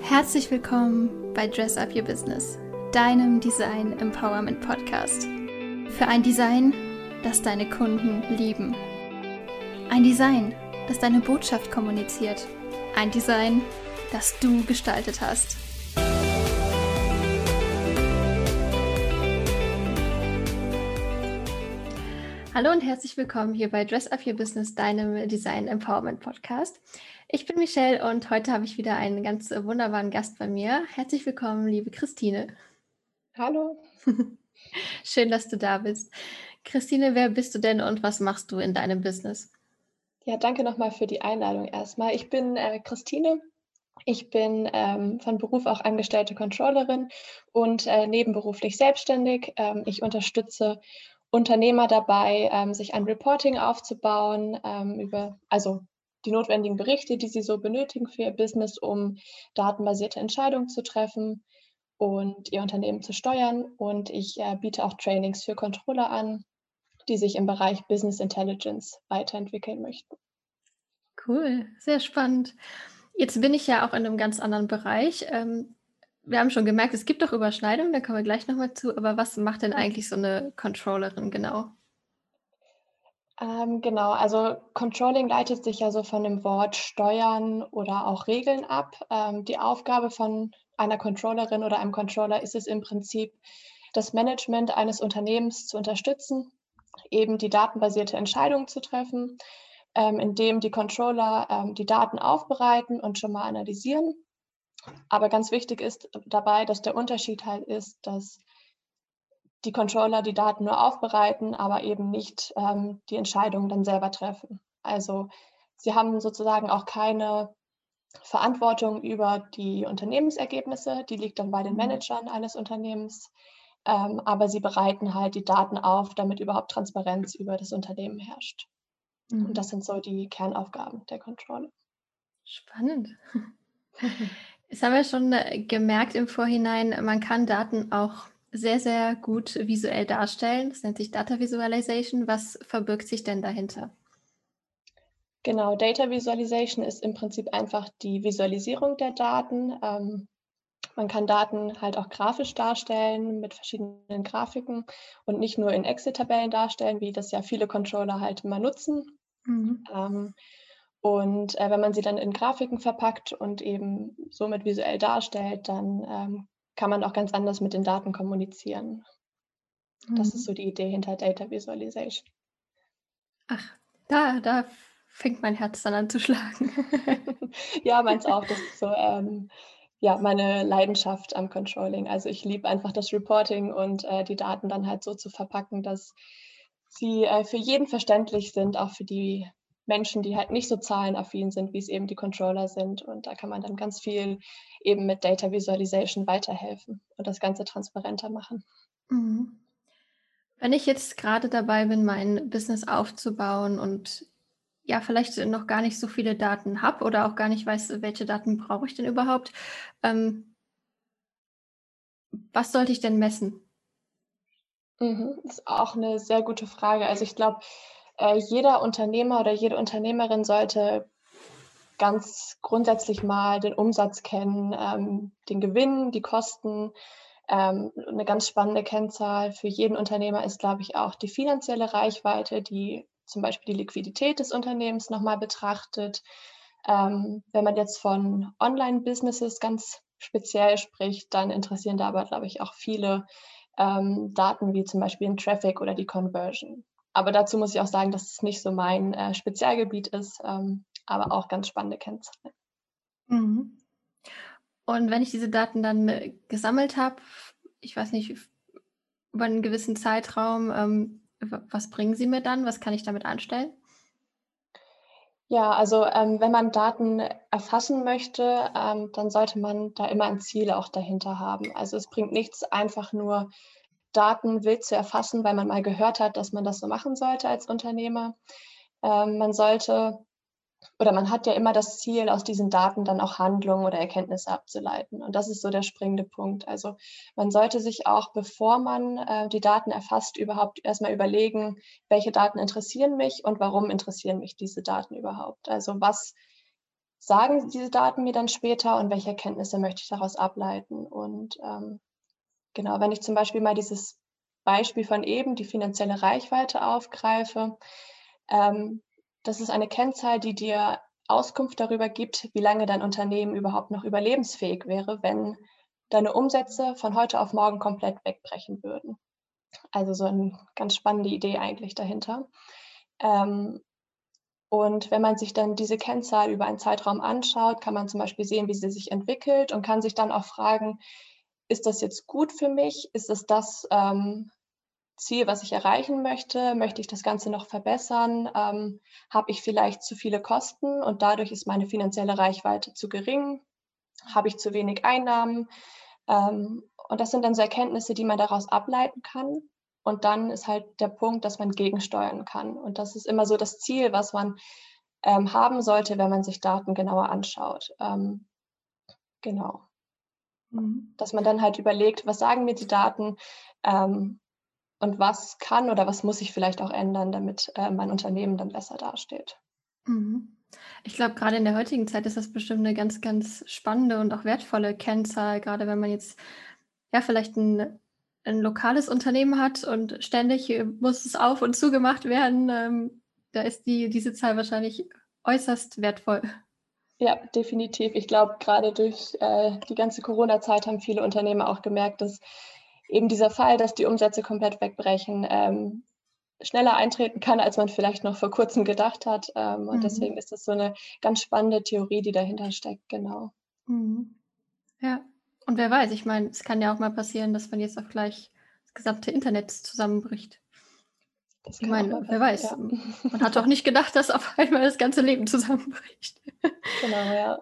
Herzlich willkommen bei Dress Up Your Business, deinem Design Empowerment Podcast. Für ein Design, das deine Kunden lieben. Ein Design, das deine Botschaft kommuniziert. Ein Design, das du gestaltet hast. Hallo und herzlich willkommen hier bei Dress Up Your Business, deinem Design Empowerment Podcast. Ich bin Michelle und heute habe ich wieder einen ganz wunderbaren Gast bei mir. Herzlich willkommen, liebe Christine. Hallo. Schön, dass du da bist. Christine, wer bist du denn und was machst du in deinem Business? Ja, danke nochmal für die Einladung erstmal. Ich bin äh, Christine. Ich bin ähm, von Beruf auch angestellte Controllerin und äh, nebenberuflich selbstständig. Ähm, ich unterstütze Unternehmer dabei, ähm, sich ein Reporting aufzubauen, ähm, über, also die notwendigen Berichte, die sie so benötigen für ihr Business, um datenbasierte Entscheidungen zu treffen und ihr Unternehmen zu steuern. Und ich äh, biete auch Trainings für Controller an, die sich im Bereich Business Intelligence weiterentwickeln möchten. Cool, sehr spannend. Jetzt bin ich ja auch in einem ganz anderen Bereich. Ähm, wir haben schon gemerkt, es gibt doch Überschneidungen, da kommen wir gleich nochmal zu. Aber was macht denn eigentlich so eine Controllerin genau? Ähm, genau, also Controlling leitet sich ja so von dem Wort Steuern oder auch Regeln ab. Ähm, die Aufgabe von einer Controllerin oder einem Controller ist es im Prinzip, das Management eines Unternehmens zu unterstützen, eben die datenbasierte Entscheidung zu treffen, ähm, indem die Controller ähm, die Daten aufbereiten und schon mal analysieren aber ganz wichtig ist dabei, dass der Unterschied halt ist, dass die Controller die Daten nur aufbereiten, aber eben nicht ähm, die Entscheidungen dann selber treffen. Also sie haben sozusagen auch keine Verantwortung über die Unternehmensergebnisse, die liegt dann bei den mhm. Managern eines Unternehmens, ähm, aber sie bereiten halt die Daten auf, damit überhaupt Transparenz über das Unternehmen herrscht. Mhm. Und das sind so die Kernaufgaben der Controller. Spannend. Das haben wir schon äh, gemerkt im Vorhinein, man kann Daten auch sehr, sehr gut visuell darstellen. Das nennt sich Data Visualization. Was verbirgt sich denn dahinter? Genau, Data Visualization ist im Prinzip einfach die Visualisierung der Daten. Ähm, man kann Daten halt auch grafisch darstellen mit verschiedenen Grafiken und nicht nur in Excel-Tabellen darstellen, wie das ja viele Controller halt immer nutzen. Mhm. Ähm, und äh, wenn man sie dann in Grafiken verpackt und eben somit visuell darstellt, dann ähm, kann man auch ganz anders mit den Daten kommunizieren. Mhm. Das ist mhm. so die Idee hinter Data Visualization. Ach, da, da fängt mein Herz dann an zu schlagen. ja, meins auch. Das ist so ähm, ja, meine Leidenschaft am Controlling. Also ich liebe einfach das Reporting und äh, die Daten dann halt so zu verpacken, dass sie äh, für jeden verständlich sind, auch für die Menschen, die halt nicht so zahlenaffin sind, wie es eben die Controller sind. Und da kann man dann ganz viel eben mit Data Visualization weiterhelfen und das Ganze transparenter machen. Mhm. Wenn ich jetzt gerade dabei bin, mein Business aufzubauen und ja, vielleicht noch gar nicht so viele Daten habe oder auch gar nicht weiß, welche Daten brauche ich denn überhaupt, ähm, was sollte ich denn messen? Mhm, das ist auch eine sehr gute Frage. Also ich glaube, äh, jeder Unternehmer oder jede Unternehmerin sollte ganz grundsätzlich mal den Umsatz kennen, ähm, den Gewinn, die Kosten. Ähm, eine ganz spannende Kennzahl für jeden Unternehmer ist, glaube ich, auch die finanzielle Reichweite, die zum Beispiel die Liquidität des Unternehmens nochmal betrachtet. Ähm, wenn man jetzt von Online-Businesses ganz speziell spricht, dann interessieren da aber, glaube ich, auch viele ähm, Daten wie zum Beispiel den Traffic oder die Conversion. Aber dazu muss ich auch sagen, dass es nicht so mein äh, Spezialgebiet ist, ähm, aber auch ganz spannende Kennzahlen. Mhm. Und wenn ich diese Daten dann äh, gesammelt habe, ich weiß nicht, über einen gewissen Zeitraum, ähm, was bringen Sie mir dann? Was kann ich damit anstellen? Ja, also ähm, wenn man Daten erfassen möchte, ähm, dann sollte man da immer ein Ziel auch dahinter haben. Also es bringt nichts, einfach nur Daten wild zu erfassen, weil man mal gehört hat, dass man das so machen sollte als Unternehmer. Ähm, man sollte oder man hat ja immer das Ziel, aus diesen Daten dann auch Handlungen oder Erkenntnisse abzuleiten. Und das ist so der springende Punkt. Also man sollte sich auch, bevor man äh, die Daten erfasst, überhaupt erstmal überlegen, welche Daten interessieren mich und warum interessieren mich diese Daten überhaupt. Also was sagen diese Daten mir dann später und welche Erkenntnisse möchte ich daraus ableiten? Und ähm, genau, wenn ich zum Beispiel mal dieses Beispiel von eben, die finanzielle Reichweite aufgreife, ähm, das ist eine Kennzahl, die dir Auskunft darüber gibt, wie lange dein Unternehmen überhaupt noch überlebensfähig wäre, wenn deine Umsätze von heute auf morgen komplett wegbrechen würden. Also so eine ganz spannende Idee eigentlich dahinter. Ähm, und wenn man sich dann diese Kennzahl über einen Zeitraum anschaut, kann man zum Beispiel sehen, wie sie sich entwickelt und kann sich dann auch fragen, ist das jetzt gut für mich? Ist es das ähm, Ziel, was ich erreichen möchte? Möchte ich das Ganze noch verbessern? Ähm, Habe ich vielleicht zu viele Kosten und dadurch ist meine finanzielle Reichweite zu gering? Habe ich zu wenig Einnahmen? Ähm, und das sind dann so Erkenntnisse, die man daraus ableiten kann. Und dann ist halt der Punkt, dass man gegensteuern kann. Und das ist immer so das Ziel, was man ähm, haben sollte, wenn man sich Daten genauer anschaut. Ähm, genau. Mhm. Dass man dann halt überlegt, was sagen mir die Daten ähm, und was kann oder was muss ich vielleicht auch ändern, damit äh, mein Unternehmen dann besser dasteht. Mhm. Ich glaube, gerade in der heutigen Zeit ist das bestimmt eine ganz, ganz spannende und auch wertvolle Kennzahl, gerade wenn man jetzt ja vielleicht ein ein lokales Unternehmen hat und ständig muss es auf und zugemacht werden, ähm, da ist die, diese Zahl wahrscheinlich äußerst wertvoll. Ja, definitiv. Ich glaube, gerade durch äh, die ganze Corona-Zeit haben viele Unternehmer auch gemerkt, dass eben dieser Fall, dass die Umsätze komplett wegbrechen, ähm, schneller eintreten kann, als man vielleicht noch vor kurzem gedacht hat. Ähm, und mhm. deswegen ist das so eine ganz spannende Theorie, die dahinter steckt, genau. Mhm. Ja, und wer weiß, ich meine, es kann ja auch mal passieren, dass man jetzt auch gleich das gesamte Internet zusammenbricht. Ich meine, wer weiß. Ja. Man hat doch nicht gedacht, dass auf einmal das ganze Leben zusammenbricht. Genau, ja.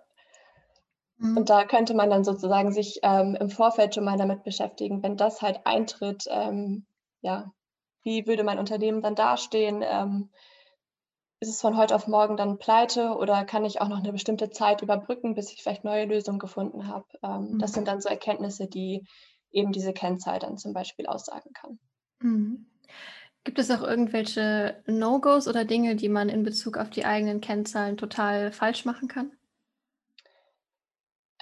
Mhm. Und da könnte man dann sozusagen sich ähm, im Vorfeld schon mal damit beschäftigen, wenn das halt eintritt, ähm, ja, wie würde mein Unternehmen dann dastehen? Ähm, ist es von heute auf morgen dann pleite oder kann ich auch noch eine bestimmte Zeit überbrücken, bis ich vielleicht neue Lösungen gefunden habe? Ähm, mhm. Das sind dann so Erkenntnisse, die eben diese Kennzahl dann zum Beispiel aussagen kann. Mhm. Gibt es auch irgendwelche No-Gos oder Dinge, die man in Bezug auf die eigenen Kennzahlen total falsch machen kann?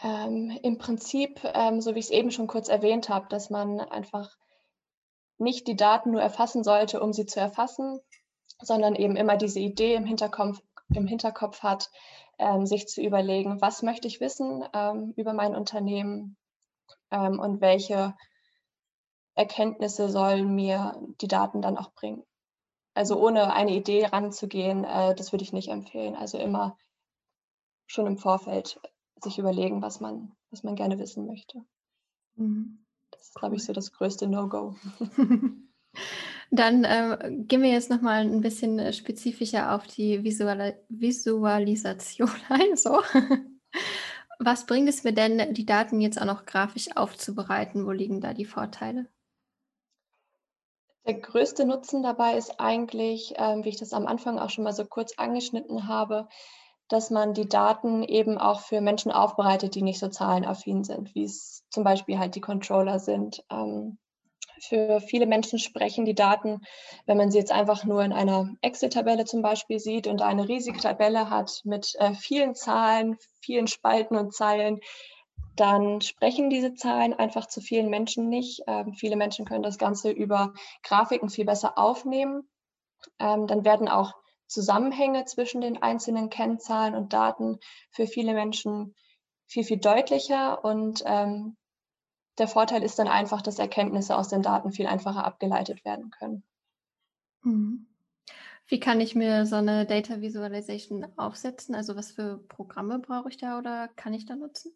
Ähm, Im Prinzip, ähm, so wie ich es eben schon kurz erwähnt habe, dass man einfach nicht die Daten nur erfassen sollte, um sie zu erfassen, sondern eben immer diese Idee im Hinterkopf, im Hinterkopf hat, ähm, sich zu überlegen, was möchte ich wissen ähm, über mein Unternehmen ähm, und welche Erkenntnisse sollen mir die Daten dann auch bringen. Also ohne eine Idee ranzugehen, äh, das würde ich nicht empfehlen. Also immer schon im Vorfeld sich überlegen, was man, was man gerne wissen möchte. Mhm. Das ist, glaube ich, so das größte No-Go. Dann äh, gehen wir jetzt nochmal ein bisschen äh, spezifischer auf die Visual Visualisation ein. So. Was bringt es mir denn, die Daten jetzt auch noch grafisch aufzubereiten? Wo liegen da die Vorteile? Der größte Nutzen dabei ist eigentlich, ähm, wie ich das am Anfang auch schon mal so kurz angeschnitten habe, dass man die Daten eben auch für Menschen aufbereitet, die nicht so zahlenaffin sind, wie es zum Beispiel halt die Controller sind. Ähm, für viele Menschen sprechen die Daten, wenn man sie jetzt einfach nur in einer Excel-Tabelle zum Beispiel sieht und eine riesige Tabelle hat mit äh, vielen Zahlen, vielen Spalten und Zeilen, dann sprechen diese Zahlen einfach zu vielen Menschen nicht. Ähm, viele Menschen können das Ganze über Grafiken viel besser aufnehmen. Ähm, dann werden auch Zusammenhänge zwischen den einzelnen Kennzahlen und Daten für viele Menschen viel, viel deutlicher und ähm, der Vorteil ist dann einfach, dass Erkenntnisse aus den Daten viel einfacher abgeleitet werden können. Mhm. Wie kann ich mir so eine Data Visualization aufsetzen? Also was für Programme brauche ich da oder kann ich da nutzen?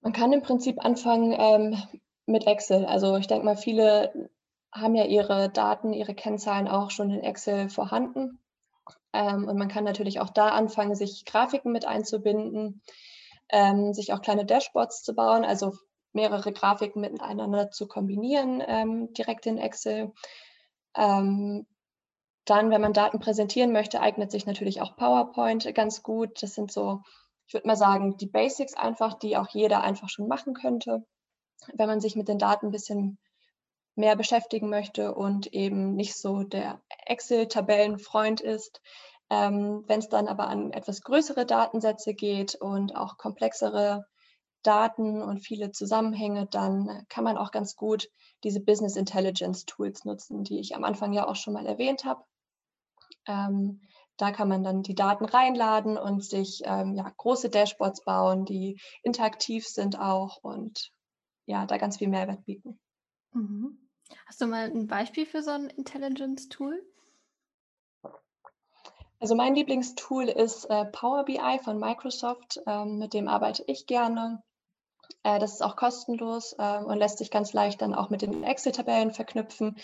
Man kann im Prinzip anfangen ähm, mit Excel. Also ich denke mal, viele haben ja ihre Daten, ihre Kennzahlen auch schon in Excel vorhanden. Ähm, und man kann natürlich auch da anfangen, sich Grafiken mit einzubinden ähm, sich auch kleine Dashboards zu bauen, also mehrere Grafiken miteinander zu kombinieren, ähm, direkt in Excel. Ähm, dann, wenn man Daten präsentieren möchte, eignet sich natürlich auch PowerPoint ganz gut. Das sind so, ich würde mal sagen, die Basics einfach, die auch jeder einfach schon machen könnte, wenn man sich mit den Daten ein bisschen mehr beschäftigen möchte und eben nicht so der Excel-Tabellenfreund ist. Ähm, Wenn es dann aber an etwas größere Datensätze geht und auch komplexere Daten und viele Zusammenhänge, dann kann man auch ganz gut diese Business Intelligence Tools nutzen, die ich am Anfang ja auch schon mal erwähnt habe. Ähm, da kann man dann die Daten reinladen und sich ähm, ja, große Dashboards bauen, die interaktiv sind auch und ja, da ganz viel Mehrwert bieten. Mhm. Hast du mal ein Beispiel für so ein Intelligence-Tool? Also mein Lieblingstool ist äh, Power BI von Microsoft. Ähm, mit dem arbeite ich gerne. Äh, das ist auch kostenlos äh, und lässt sich ganz leicht dann auch mit den Excel-Tabellen verknüpfen.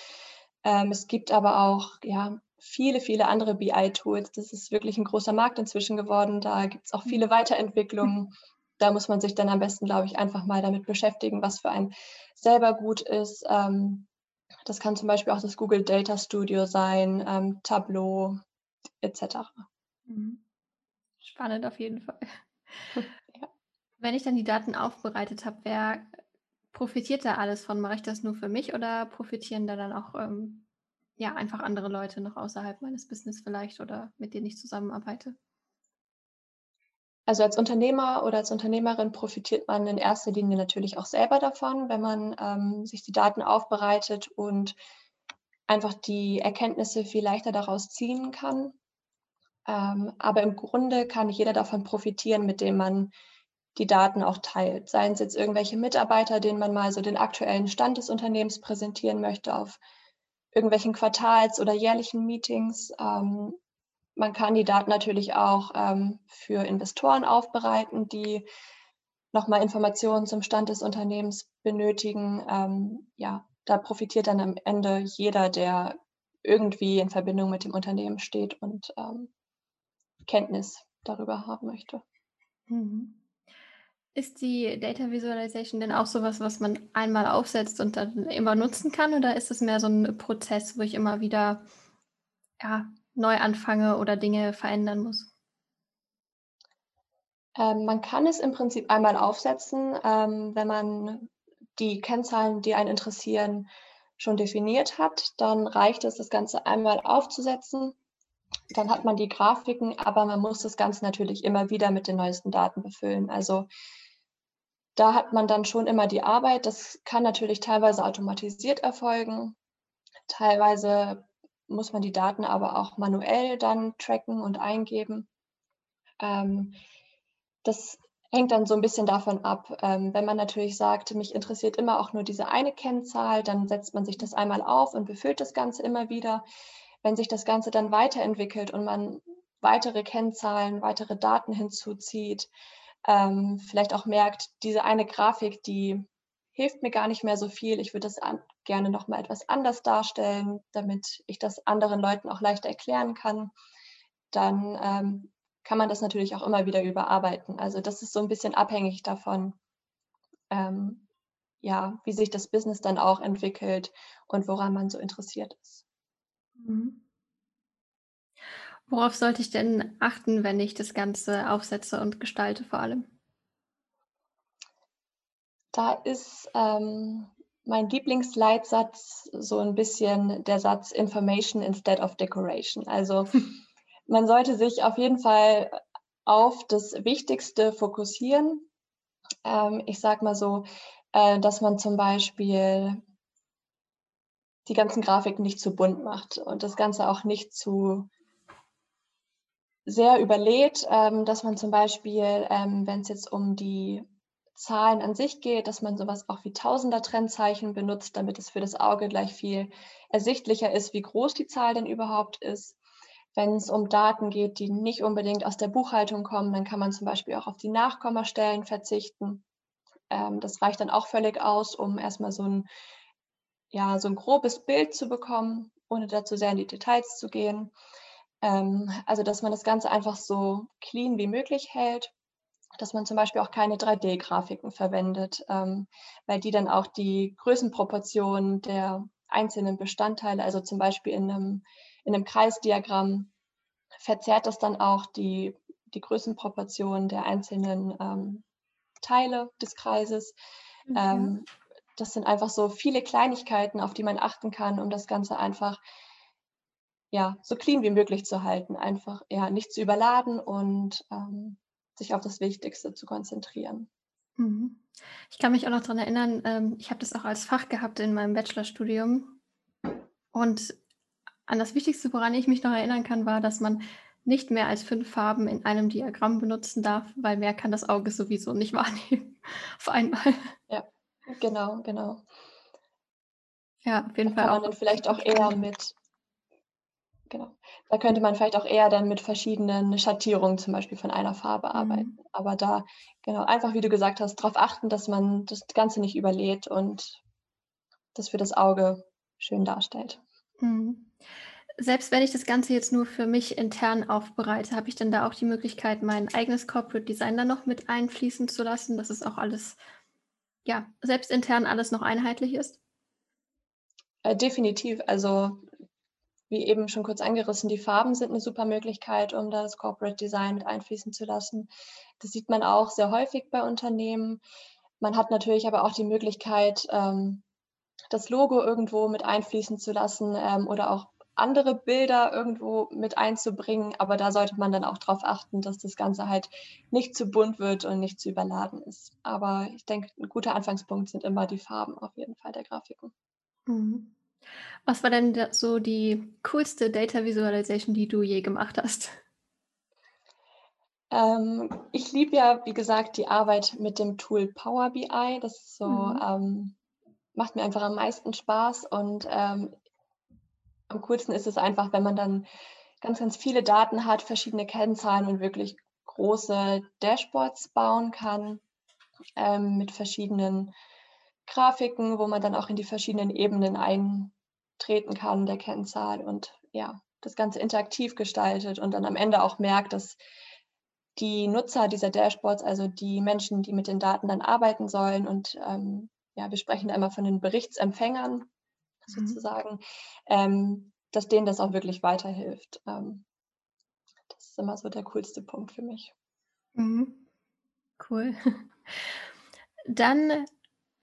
Ähm, es gibt aber auch ja, viele, viele andere BI-Tools. Das ist wirklich ein großer Markt inzwischen geworden. Da gibt es auch viele mhm. Weiterentwicklungen. Da muss man sich dann am besten, glaube ich, einfach mal damit beschäftigen, was für einen selber gut ist. Ähm, das kann zum Beispiel auch das Google Data Studio sein, ähm, Tableau etc. Mhm. Spannend auf jeden Fall. ja. Wenn ich dann die Daten aufbereitet habe, wer profitiert da alles von? Mache ich das nur für mich oder profitieren da dann auch ähm, ja, einfach andere Leute noch außerhalb meines Business vielleicht oder mit denen ich zusammenarbeite? Also als Unternehmer oder als Unternehmerin profitiert man in erster Linie natürlich auch selber davon, wenn man ähm, sich die Daten aufbereitet und einfach die Erkenntnisse viel leichter daraus ziehen kann. Ähm, aber im Grunde kann jeder davon profitieren, mit dem man die Daten auch teilt. Seien es jetzt irgendwelche Mitarbeiter, denen man mal so den aktuellen Stand des Unternehmens präsentieren möchte auf irgendwelchen Quartals- oder jährlichen Meetings. Ähm, man kann die Daten natürlich auch ähm, für Investoren aufbereiten, die nochmal Informationen zum Stand des Unternehmens benötigen. Ähm, ja, da profitiert dann am Ende jeder, der irgendwie in Verbindung mit dem Unternehmen steht und ähm, Kenntnis darüber haben möchte. Mhm. Ist die Data Visualization denn auch sowas, was man einmal aufsetzt und dann immer nutzen kann? Oder ist es mehr so ein Prozess, wo ich immer wieder ja, neu anfange oder Dinge verändern muss? Ähm, man kann es im Prinzip einmal aufsetzen, ähm, wenn man die Kennzahlen, die einen interessieren, schon definiert hat. Dann reicht es, das Ganze einmal aufzusetzen. Dann hat man die Grafiken, aber man muss das Ganze natürlich immer wieder mit den neuesten Daten befüllen. Also da hat man dann schon immer die Arbeit. Das kann natürlich teilweise automatisiert erfolgen. Teilweise muss man die Daten aber auch manuell dann tracken und eingeben. Ähm, das hängt dann so ein bisschen davon ab. Ähm, wenn man natürlich sagt, mich interessiert immer auch nur diese eine Kennzahl, dann setzt man sich das einmal auf und befüllt das Ganze immer wieder. Wenn sich das Ganze dann weiterentwickelt und man weitere Kennzahlen, weitere Daten hinzuzieht, ähm, vielleicht auch merkt, diese eine Grafik, die hilft mir gar nicht mehr so viel. Ich würde das an, gerne noch mal etwas anders darstellen, damit ich das anderen Leuten auch leichter erklären kann. Dann ähm, kann man das natürlich auch immer wieder überarbeiten. Also das ist so ein bisschen abhängig davon, ähm, ja, wie sich das Business dann auch entwickelt und woran man so interessiert ist. Mhm. Worauf sollte ich denn achten, wenn ich das Ganze aufsetze und gestalte vor allem? Da ist ähm, mein Lieblingsleitsatz so ein bisschen der Satz Information instead of Decoration. Also man sollte sich auf jeden Fall auf das Wichtigste fokussieren. Ähm, ich sage mal so, äh, dass man zum Beispiel die ganzen Grafiken nicht zu bunt macht und das Ganze auch nicht zu sehr überlädt, ähm, dass man zum Beispiel, ähm, wenn es jetzt um die Zahlen an sich geht, dass man sowas auch wie Tausender-Trennzeichen benutzt, damit es für das Auge gleich viel ersichtlicher ist, wie groß die Zahl denn überhaupt ist. Wenn es um Daten geht, die nicht unbedingt aus der Buchhaltung kommen, dann kann man zum Beispiel auch auf die Nachkommastellen verzichten. Ähm, das reicht dann auch völlig aus, um erstmal so ein, ja, so ein grobes Bild zu bekommen, ohne dazu sehr in die Details zu gehen. Ähm, also, dass man das Ganze einfach so clean wie möglich hält dass man zum Beispiel auch keine 3D-Grafiken verwendet, ähm, weil die dann auch die Größenproportionen der einzelnen Bestandteile, also zum Beispiel in einem, in einem Kreisdiagramm, verzerrt das dann auch die, die Größenproportionen der einzelnen ähm, Teile des Kreises. Okay. Ähm, das sind einfach so viele Kleinigkeiten, auf die man achten kann, um das Ganze einfach ja, so clean wie möglich zu halten, einfach ja, nicht zu überladen und ähm, sich auf das Wichtigste zu konzentrieren. Mhm. Ich kann mich auch noch daran erinnern, ähm, ich habe das auch als Fach gehabt in meinem Bachelorstudium. Und an das Wichtigste, woran ich mich noch erinnern kann, war, dass man nicht mehr als fünf Farben in einem Diagramm benutzen darf, weil mehr kann das Auge sowieso nicht wahrnehmen auf einmal. Ja, genau, genau. Ja, auf jeden da Fall kann man dann vielleicht auch eher mit genau. Da könnte man vielleicht auch eher dann mit verschiedenen Schattierungen zum Beispiel von einer Farbe mhm. arbeiten. Aber da, genau, einfach wie du gesagt hast, darauf achten, dass man das Ganze nicht überlädt und das für das Auge schön darstellt. Mhm. Selbst wenn ich das Ganze jetzt nur für mich intern aufbereite, habe ich dann da auch die Möglichkeit, mein eigenes Corporate Design dann noch mit einfließen zu lassen, dass es auch alles, ja, selbst intern alles noch einheitlich ist? Äh, definitiv. Also wie eben schon kurz angerissen, die Farben sind eine super Möglichkeit, um das Corporate Design mit einfließen zu lassen. Das sieht man auch sehr häufig bei Unternehmen. Man hat natürlich aber auch die Möglichkeit, ähm, das Logo irgendwo mit einfließen zu lassen ähm, oder auch andere Bilder irgendwo mit einzubringen. Aber da sollte man dann auch darauf achten, dass das Ganze halt nicht zu bunt wird und nicht zu überladen ist. Aber ich denke, ein guter Anfangspunkt sind immer die Farben auf jeden Fall der Grafiken. Mhm. Was war denn so die coolste Data Visualization, die du je gemacht hast? Ähm, ich liebe ja, wie gesagt, die Arbeit mit dem Tool Power BI. Das so, mhm. ähm, macht mir einfach am meisten Spaß und ähm, am coolsten ist es einfach, wenn man dann ganz, ganz viele Daten hat, verschiedene Kennzahlen und wirklich große Dashboards bauen kann ähm, mit verschiedenen Grafiken, wo man dann auch in die verschiedenen Ebenen eintreten kann der Kennzahl und ja, das Ganze interaktiv gestaltet und dann am Ende auch merkt, dass die Nutzer dieser Dashboards, also die Menschen, die mit den Daten dann arbeiten sollen und ähm, ja, wir sprechen da immer von den Berichtsempfängern mhm. sozusagen, ähm, dass denen das auch wirklich weiterhilft. Ähm, das ist immer so der coolste Punkt für mich. Mhm. Cool. Dann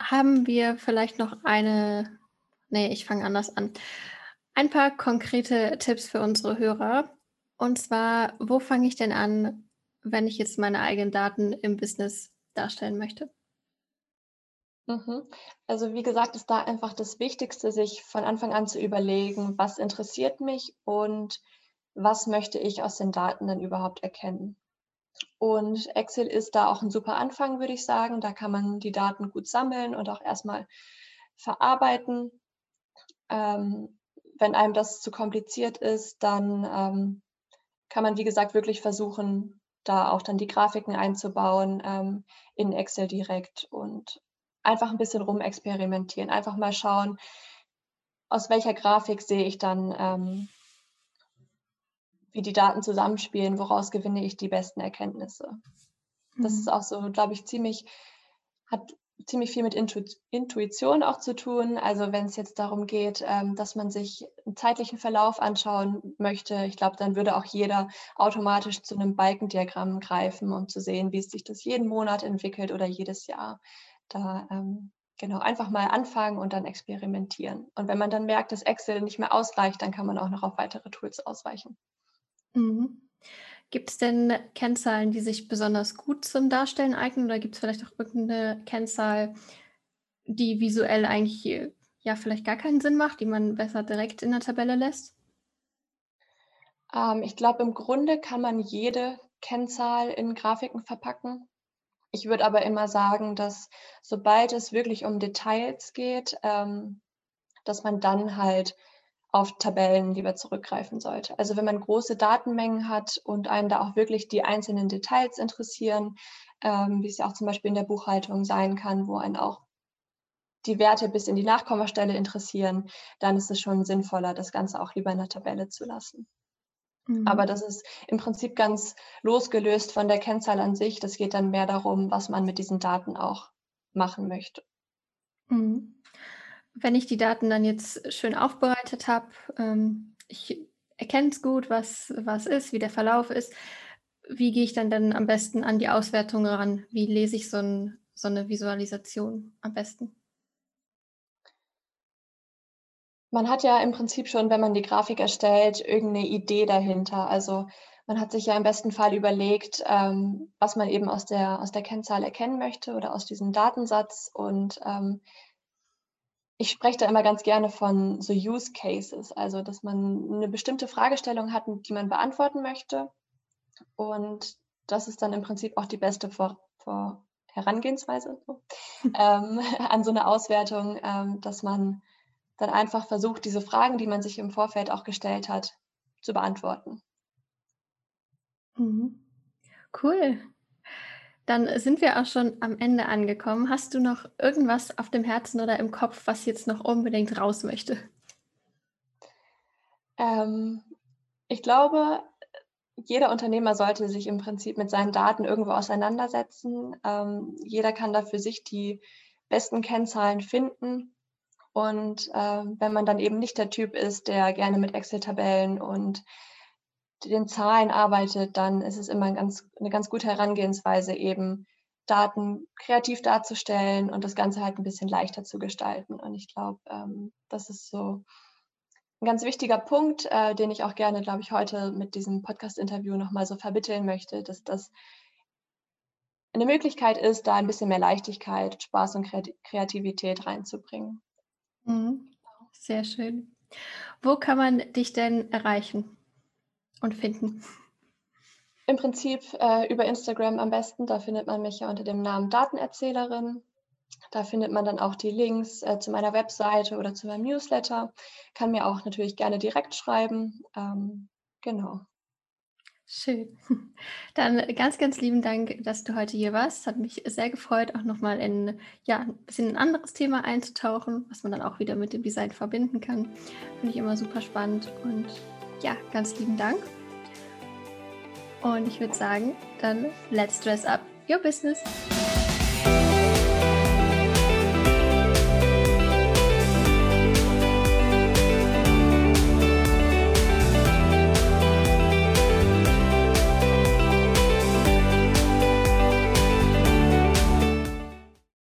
haben wir vielleicht noch eine, nee, ich fange anders an. Ein paar konkrete Tipps für unsere Hörer. Und zwar, wo fange ich denn an, wenn ich jetzt meine eigenen Daten im Business darstellen möchte? Mhm. Also wie gesagt, ist da einfach das Wichtigste, sich von Anfang an zu überlegen, was interessiert mich und was möchte ich aus den Daten dann überhaupt erkennen. Und Excel ist da auch ein super Anfang, würde ich sagen. Da kann man die Daten gut sammeln und auch erstmal verarbeiten. Ähm, wenn einem das zu kompliziert ist, dann ähm, kann man, wie gesagt, wirklich versuchen, da auch dann die Grafiken einzubauen ähm, in Excel direkt und einfach ein bisschen rumexperimentieren. Einfach mal schauen, aus welcher Grafik sehe ich dann ähm, wie die Daten zusammenspielen, woraus gewinne ich die besten Erkenntnisse. Das ist mhm. auch so, glaube ich, ziemlich, hat ziemlich viel mit Intu Intuition auch zu tun. Also wenn es jetzt darum geht, ähm, dass man sich einen zeitlichen Verlauf anschauen möchte, ich glaube, dann würde auch jeder automatisch zu einem Balkendiagramm greifen, um zu sehen, wie sich das jeden Monat entwickelt oder jedes Jahr. Da ähm, genau einfach mal anfangen und dann experimentieren. Und wenn man dann merkt, dass Excel nicht mehr ausreicht, dann kann man auch noch auf weitere Tools ausweichen. Mhm. Gibt es denn Kennzahlen, die sich besonders gut zum Darstellen eignen oder gibt es vielleicht auch irgendeine Kennzahl, die visuell eigentlich ja vielleicht gar keinen Sinn macht, die man besser direkt in der Tabelle lässt? Ähm, ich glaube, im Grunde kann man jede Kennzahl in Grafiken verpacken. Ich würde aber immer sagen, dass sobald es wirklich um Details geht, ähm, dass man dann halt auf Tabellen lieber zurückgreifen sollte. Also wenn man große Datenmengen hat und einen da auch wirklich die einzelnen Details interessieren, ähm, wie es ja auch zum Beispiel in der Buchhaltung sein kann, wo einen auch die Werte bis in die Nachkommastelle interessieren, dann ist es schon sinnvoller, das Ganze auch lieber in der Tabelle zu lassen. Mhm. Aber das ist im Prinzip ganz losgelöst von der Kennzahl an sich. Das geht dann mehr darum, was man mit diesen Daten auch machen möchte. Mhm wenn ich die Daten dann jetzt schön aufbereitet habe, ähm, ich erkenne es gut, was, was ist, wie der Verlauf ist, wie gehe ich dann denn am besten an die Auswertung ran? Wie lese ich so, ein, so eine Visualisation am besten? Man hat ja im Prinzip schon, wenn man die Grafik erstellt, irgendeine Idee dahinter. Also man hat sich ja im besten Fall überlegt, ähm, was man eben aus der, aus der Kennzahl erkennen möchte oder aus diesem Datensatz. Und ähm, ich spreche da immer ganz gerne von so Use Cases, also dass man eine bestimmte Fragestellung hat, die man beantworten möchte. Und das ist dann im Prinzip auch die beste Vor Vor Herangehensweise so, ähm, an so eine Auswertung, ähm, dass man dann einfach versucht, diese Fragen, die man sich im Vorfeld auch gestellt hat, zu beantworten. Mhm. Cool. Dann sind wir auch schon am Ende angekommen. Hast du noch irgendwas auf dem Herzen oder im Kopf, was jetzt noch unbedingt raus möchte? Ähm, ich glaube, jeder Unternehmer sollte sich im Prinzip mit seinen Daten irgendwo auseinandersetzen. Ähm, jeder kann da für sich die besten Kennzahlen finden. Und äh, wenn man dann eben nicht der Typ ist, der gerne mit Excel-Tabellen und den Zahlen arbeitet, dann ist es immer ein ganz, eine ganz gute Herangehensweise, eben Daten kreativ darzustellen und das Ganze halt ein bisschen leichter zu gestalten. Und ich glaube, ähm, das ist so ein ganz wichtiger Punkt, äh, den ich auch gerne, glaube ich, heute mit diesem Podcast-Interview nochmal so vermitteln möchte, dass das eine Möglichkeit ist, da ein bisschen mehr Leichtigkeit, Spaß und Kreativität reinzubringen. Mhm. Sehr schön. Wo kann man dich denn erreichen und finden? Im Prinzip äh, über Instagram am besten. Da findet man mich ja unter dem Namen Datenerzählerin. Da findet man dann auch die Links äh, zu meiner Webseite oder zu meinem Newsletter. Kann mir auch natürlich gerne direkt schreiben. Ähm, genau. Schön. Dann ganz, ganz lieben Dank, dass du heute hier warst. Hat mich sehr gefreut, auch nochmal in ja, ein bisschen ein anderes Thema einzutauchen, was man dann auch wieder mit dem Design verbinden kann. Finde ich immer super spannend. Und ja, ganz lieben Dank. Und ich würde sagen, dann let's dress up your business.